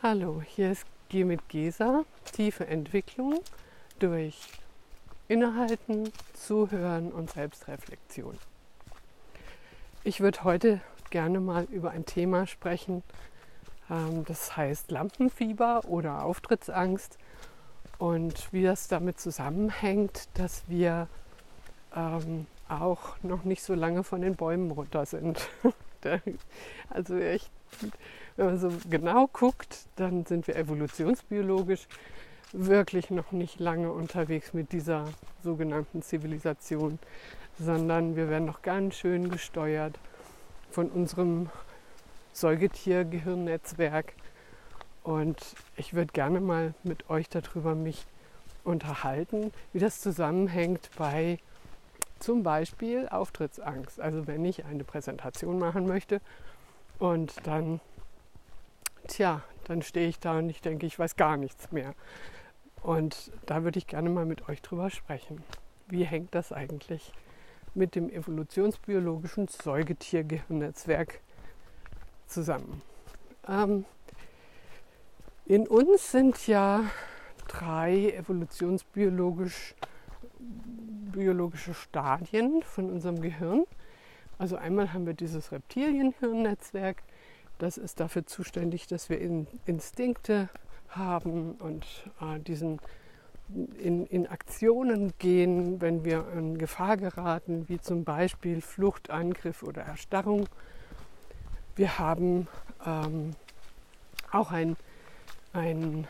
Hallo, hier ist Geh mit Gesa, tiefe Entwicklung durch Innehalten, Zuhören und Selbstreflexion. Ich würde heute gerne mal über ein Thema sprechen, ähm, das heißt Lampenfieber oder Auftrittsangst und wie das damit zusammenhängt, dass wir ähm, auch noch nicht so lange von den Bäumen runter sind. also echt wenn man so genau guckt, dann sind wir evolutionsbiologisch wirklich noch nicht lange unterwegs mit dieser sogenannten Zivilisation, sondern wir werden noch ganz schön gesteuert von unserem Säugetiergehirnnetzwerk. Und ich würde gerne mal mit euch darüber mich unterhalten, wie das zusammenhängt bei zum Beispiel Auftrittsangst. Also wenn ich eine Präsentation machen möchte und dann, tja, dann stehe ich da und ich denke, ich weiß gar nichts mehr. Und da würde ich gerne mal mit euch drüber sprechen. Wie hängt das eigentlich mit dem evolutionsbiologischen Säugetiergehirnnetzwerk zusammen? Ähm, in uns sind ja drei evolutionsbiologisch biologische Stadien von unserem Gehirn. Also einmal haben wir dieses Reptilienhirnnetzwerk, das ist dafür zuständig, dass wir in Instinkte haben und äh, diesen in, in, Aktionen gehen, wenn wir in Gefahr geraten, wie zum Beispiel Flucht, Angriff oder Erstarrung. Wir haben ähm, auch einen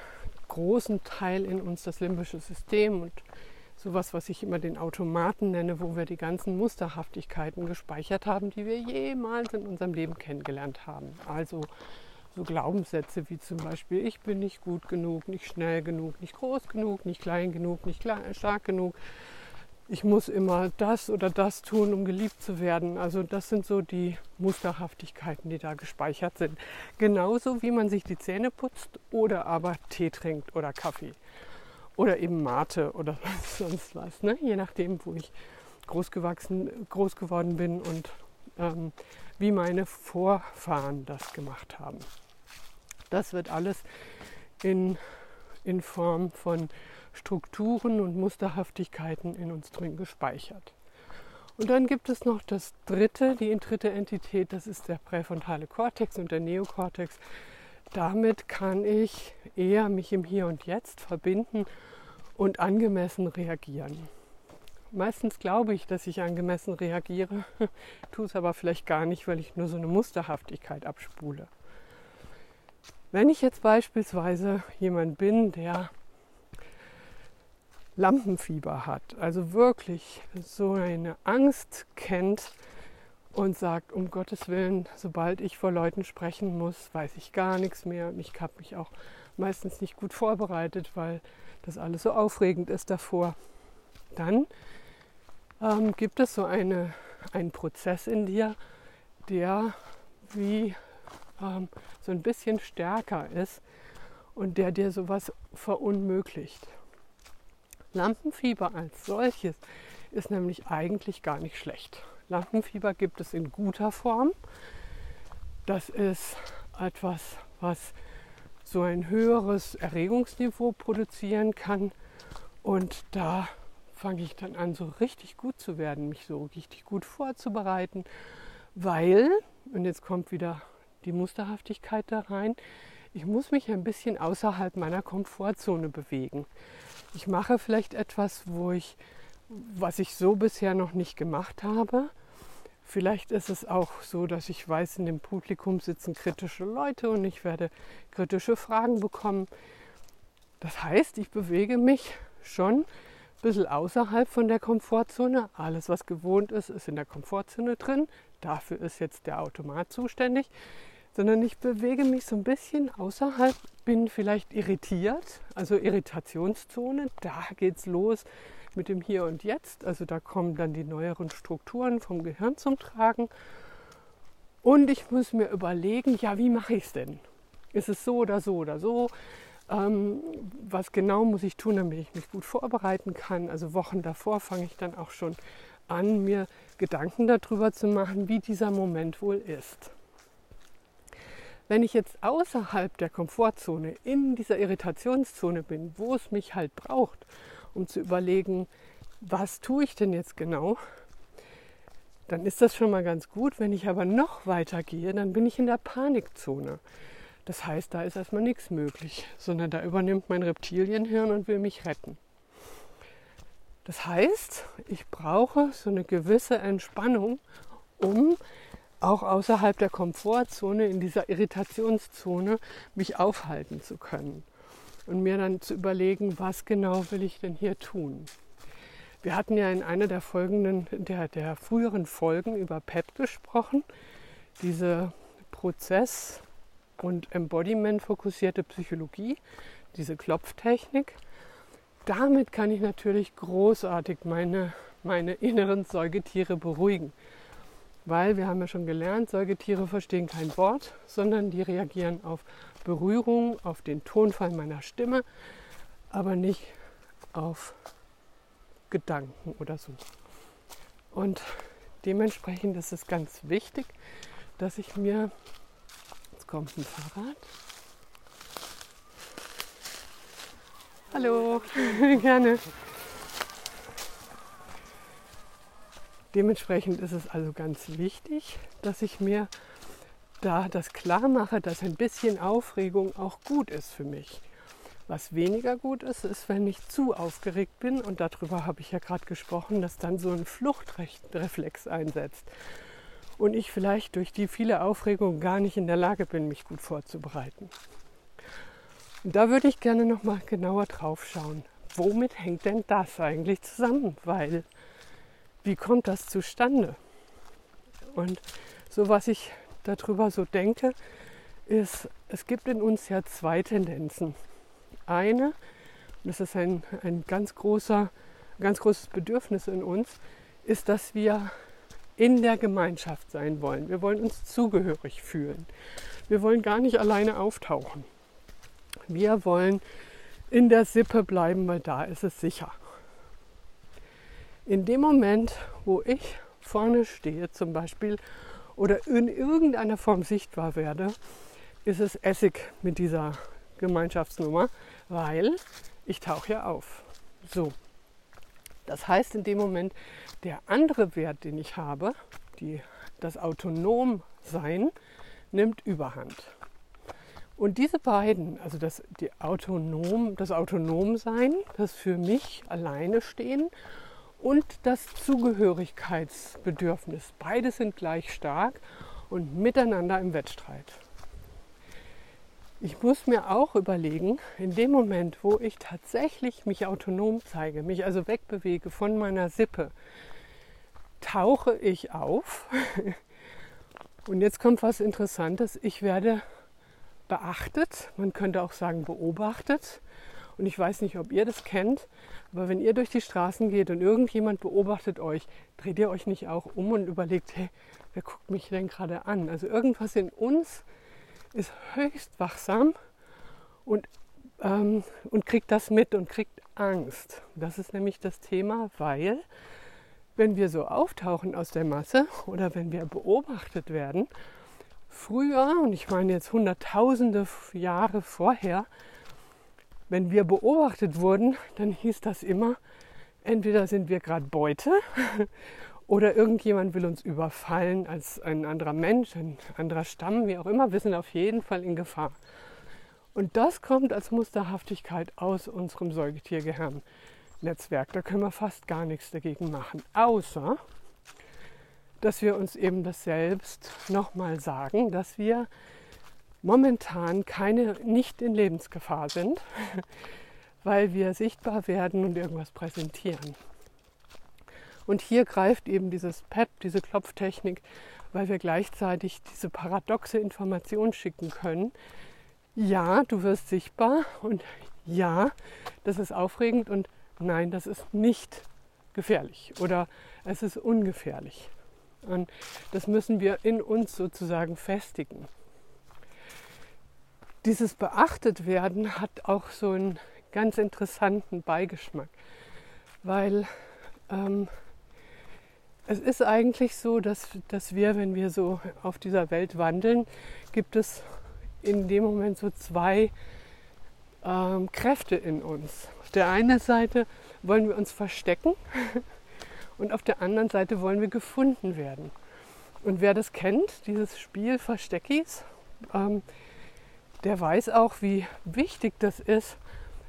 großen Teil in uns, das limbische System und sowas, was ich immer den Automaten nenne, wo wir die ganzen Musterhaftigkeiten gespeichert haben, die wir jemals in unserem Leben kennengelernt haben. Also so Glaubenssätze wie zum Beispiel, ich bin nicht gut genug, nicht schnell genug, nicht groß genug, nicht klein genug, nicht stark genug. Ich muss immer das oder das tun, um geliebt zu werden. Also das sind so die Musterhaftigkeiten, die da gespeichert sind. Genauso wie man sich die Zähne putzt oder aber Tee trinkt oder Kaffee. Oder eben Mate oder sonst was, ne? je nachdem, wo ich groß, gewachsen, groß geworden bin und ähm, wie meine Vorfahren das gemacht haben. Das wird alles in, in Form von Strukturen und Musterhaftigkeiten in uns drin gespeichert. Und dann gibt es noch das dritte, die dritte Entität, das ist der präfrontale Kortex und der Neokortex. Damit kann ich eher mich im Hier und Jetzt verbinden und angemessen reagieren. Meistens glaube ich, dass ich angemessen reagiere, tue es aber vielleicht gar nicht, weil ich nur so eine Musterhaftigkeit abspule. Wenn ich jetzt beispielsweise jemand bin, der Lampenfieber hat, also wirklich so eine Angst kennt und sagt, um Gottes Willen, sobald ich vor Leuten sprechen muss, weiß ich gar nichts mehr und ich habe mich auch meistens nicht gut vorbereitet, weil das alles so aufregend ist davor. Dann ähm, gibt es so eine, einen Prozess in dir, der wie ähm, so ein bisschen stärker ist und der dir sowas verunmöglicht. Lampenfieber als solches ist nämlich eigentlich gar nicht schlecht. Lampenfieber gibt es in guter Form. Das ist etwas, was so ein höheres Erregungsniveau produzieren kann. Und da fange ich dann an, so richtig gut zu werden, mich so richtig gut vorzubereiten, weil, und jetzt kommt wieder die Musterhaftigkeit da rein, ich muss mich ein bisschen außerhalb meiner Komfortzone bewegen. Ich mache vielleicht etwas, wo ich, was ich so bisher noch nicht gemacht habe, Vielleicht ist es auch so, dass ich weiß, in dem Publikum sitzen kritische Leute und ich werde kritische Fragen bekommen. Das heißt, ich bewege mich schon ein bisschen außerhalb von der Komfortzone. Alles, was gewohnt ist, ist in der Komfortzone drin. Dafür ist jetzt der Automat zuständig. Sondern ich bewege mich so ein bisschen außerhalb, bin vielleicht irritiert, also Irritationszone. Da geht's los mit dem Hier und Jetzt. Also da kommen dann die neueren Strukturen vom Gehirn zum Tragen. Und ich muss mir überlegen, ja, wie mache ich es denn? Ist es so oder so oder so? Ähm, was genau muss ich tun, damit ich mich gut vorbereiten kann? Also Wochen davor fange ich dann auch schon an, mir Gedanken darüber zu machen, wie dieser Moment wohl ist. Wenn ich jetzt außerhalb der Komfortzone, in dieser Irritationszone bin, wo es mich halt braucht, um zu überlegen, was tue ich denn jetzt genau, dann ist das schon mal ganz gut. Wenn ich aber noch weiter gehe, dann bin ich in der Panikzone. Das heißt, da ist erstmal nichts möglich, sondern da übernimmt mein Reptilienhirn und will mich retten. Das heißt, ich brauche so eine gewisse Entspannung, um auch außerhalb der Komfortzone, in dieser Irritationszone, mich aufhalten zu können. Und mir dann zu überlegen, was genau will ich denn hier tun. Wir hatten ja in einer der folgenden, der, der früheren Folgen über PEP gesprochen, diese Prozess- und Embodiment-fokussierte Psychologie, diese Klopftechnik. Damit kann ich natürlich großartig meine, meine inneren Säugetiere beruhigen. Weil wir haben ja schon gelernt, Säugetiere verstehen kein Wort, sondern die reagieren auf Berührung, auf den Tonfall meiner Stimme, aber nicht auf Gedanken oder so. Und dementsprechend ist es ganz wichtig, dass ich mir, jetzt kommt ein Fahrrad. Hallo, gerne. Dementsprechend ist es also ganz wichtig, dass ich mir da das klar mache, dass ein bisschen Aufregung auch gut ist für mich. Was weniger gut ist, ist, wenn ich zu aufgeregt bin und darüber habe ich ja gerade gesprochen, dass dann so ein Fluchtreflex einsetzt und ich vielleicht durch die viele Aufregung gar nicht in der Lage bin, mich gut vorzubereiten. Und da würde ich gerne noch mal genauer drauf schauen. Womit hängt denn das eigentlich zusammen? Weil wie kommt das zustande? Und so was ich darüber so denke, ist, es gibt in uns ja zwei Tendenzen eine, und das ist ein, ein ganz, großer, ganz großes Bedürfnis in uns, ist, dass wir in der Gemeinschaft sein wollen. Wir wollen uns zugehörig fühlen. Wir wollen gar nicht alleine auftauchen. Wir wollen in der Sippe bleiben, weil da ist es sicher. In dem Moment, wo ich vorne stehe zum Beispiel oder in irgendeiner Form sichtbar werde, ist es Essig mit dieser Gemeinschaftsnummer, weil ich tauche ja auf. So. Das heißt in dem Moment, der andere Wert, den ich habe, die, das Autonomsein, nimmt Überhand. Und diese beiden, also das, die Autonom, das Autonomsein, das für mich alleine stehen und das Zugehörigkeitsbedürfnis, beide sind gleich stark und miteinander im Wettstreit. Ich muss mir auch überlegen, in dem Moment, wo ich tatsächlich mich autonom zeige, mich also wegbewege von meiner Sippe, tauche ich auf. Und jetzt kommt was Interessantes. Ich werde beachtet, man könnte auch sagen beobachtet. Und ich weiß nicht, ob ihr das kennt, aber wenn ihr durch die Straßen geht und irgendjemand beobachtet euch, dreht ihr euch nicht auch um und überlegt, hey, wer guckt mich denn gerade an? Also irgendwas in uns ist höchst wachsam und, ähm, und kriegt das mit und kriegt Angst. Das ist nämlich das Thema, weil wenn wir so auftauchen aus der Masse oder wenn wir beobachtet werden, früher, und ich meine jetzt hunderttausende Jahre vorher, wenn wir beobachtet wurden, dann hieß das immer, entweder sind wir gerade Beute oder irgendjemand will uns überfallen als ein anderer Mensch, ein anderer Stamm, wie auch immer. Wir sind auf jeden Fall in Gefahr. Und das kommt als Musterhaftigkeit aus unserem Säugetiergehirn-Netzwerk. Da können wir fast gar nichts dagegen machen, außer dass wir uns eben das selbst nochmal sagen, dass wir momentan keine, nicht in Lebensgefahr sind, weil wir sichtbar werden und irgendwas präsentieren. Und hier greift eben dieses PEP, diese Klopftechnik, weil wir gleichzeitig diese paradoxe Information schicken können. Ja, du wirst sichtbar und ja, das ist aufregend und nein, das ist nicht gefährlich oder es ist ungefährlich. Und das müssen wir in uns sozusagen festigen. Dieses beachtet werden hat auch so einen ganz interessanten Beigeschmack, weil ähm, es ist eigentlich so, dass, dass wir, wenn wir so auf dieser Welt wandeln, gibt es in dem Moment so zwei ähm, Kräfte in uns. Auf der einen Seite wollen wir uns verstecken und auf der anderen Seite wollen wir gefunden werden. Und wer das kennt, dieses Spiel Versteckis, ähm, der weiß auch, wie wichtig das ist,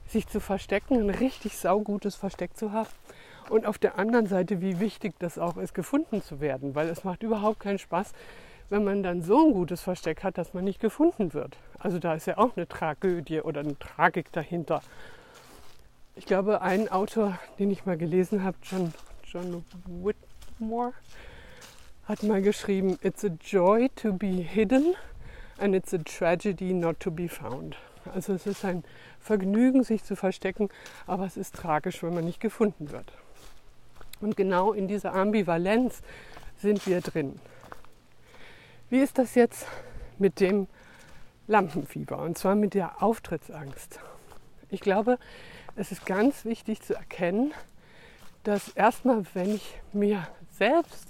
sich zu verstecken, ein richtig saugutes Versteck zu haben. Und auf der anderen Seite, wie wichtig das auch ist, gefunden zu werden, weil es macht überhaupt keinen Spaß, wenn man dann so ein gutes Versteck hat, dass man nicht gefunden wird. Also da ist ja auch eine Tragödie oder eine Tragik dahinter. Ich glaube, ein Autor, den ich mal gelesen habe, John, John Whitmore, hat mal geschrieben, It's a joy to be hidden and it's a tragedy not to be found. Also es ist ein Vergnügen, sich zu verstecken, aber es ist tragisch, wenn man nicht gefunden wird. Und genau in dieser Ambivalenz sind wir drin. Wie ist das jetzt mit dem Lampenfieber und zwar mit der Auftrittsangst? Ich glaube, es ist ganz wichtig zu erkennen, dass erstmal, wenn ich mir selbst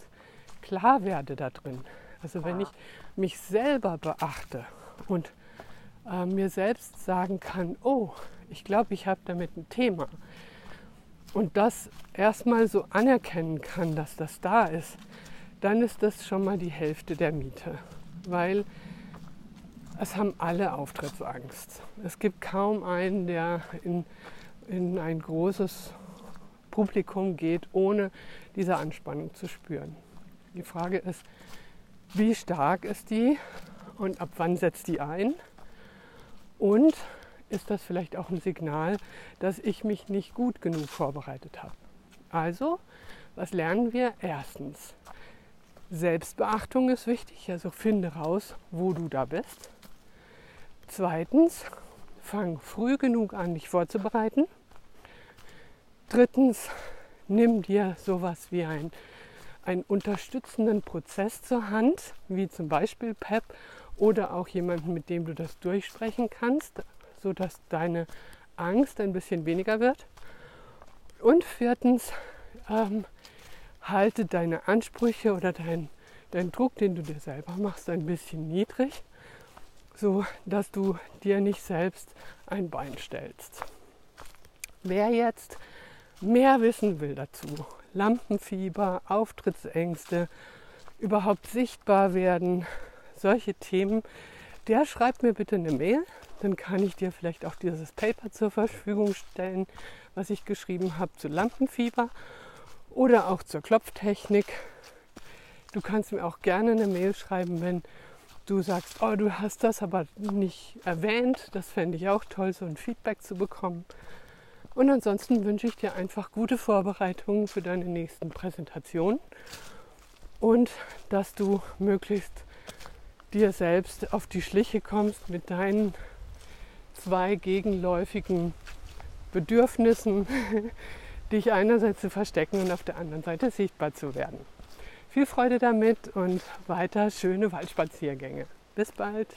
klar werde da drin, also wenn ich mich selber beachte und äh, mir selbst sagen kann, oh, ich glaube, ich habe damit ein Thema. Und das erstmal so anerkennen kann, dass das da ist, dann ist das schon mal die Hälfte der Miete. Weil es haben alle Auftrittsangst. Es gibt kaum einen, der in, in ein großes Publikum geht, ohne diese Anspannung zu spüren. Die Frage ist, wie stark ist die und ab wann setzt die ein? Und ist das vielleicht auch ein Signal, dass ich mich nicht gut genug vorbereitet habe? Also, was lernen wir? Erstens, Selbstbeachtung ist wichtig, also finde raus, wo du da bist. Zweitens, fang früh genug an, dich vorzubereiten. Drittens, nimm dir sowas wie ein, einen unterstützenden Prozess zur Hand, wie zum Beispiel PEP oder auch jemanden, mit dem du das durchsprechen kannst, sodass deine Angst ein bisschen weniger wird. Und viertens, ähm, halte deine Ansprüche oder deinen dein Druck, den du dir selber machst, ein bisschen niedrig, so dass du dir nicht selbst ein Bein stellst. Wer jetzt mehr wissen will dazu, Lampenfieber, Auftrittsängste, überhaupt sichtbar werden, solche Themen, der schreibt mir bitte eine Mail. Dann kann ich dir vielleicht auch dieses Paper zur Verfügung stellen, was ich geschrieben habe zu Lampenfieber oder auch zur Klopftechnik. Du kannst mir auch gerne eine Mail schreiben, wenn du sagst, oh, du hast das aber nicht erwähnt. Das fände ich auch toll, so ein Feedback zu bekommen. Und ansonsten wünsche ich dir einfach gute Vorbereitungen für deine nächsten Präsentationen und dass du möglichst dir selbst auf die Schliche kommst mit deinen zwei gegenläufigen Bedürfnissen, dich einerseits zu verstecken und auf der anderen Seite sichtbar zu werden. Viel Freude damit und weiter schöne Waldspaziergänge. Bis bald!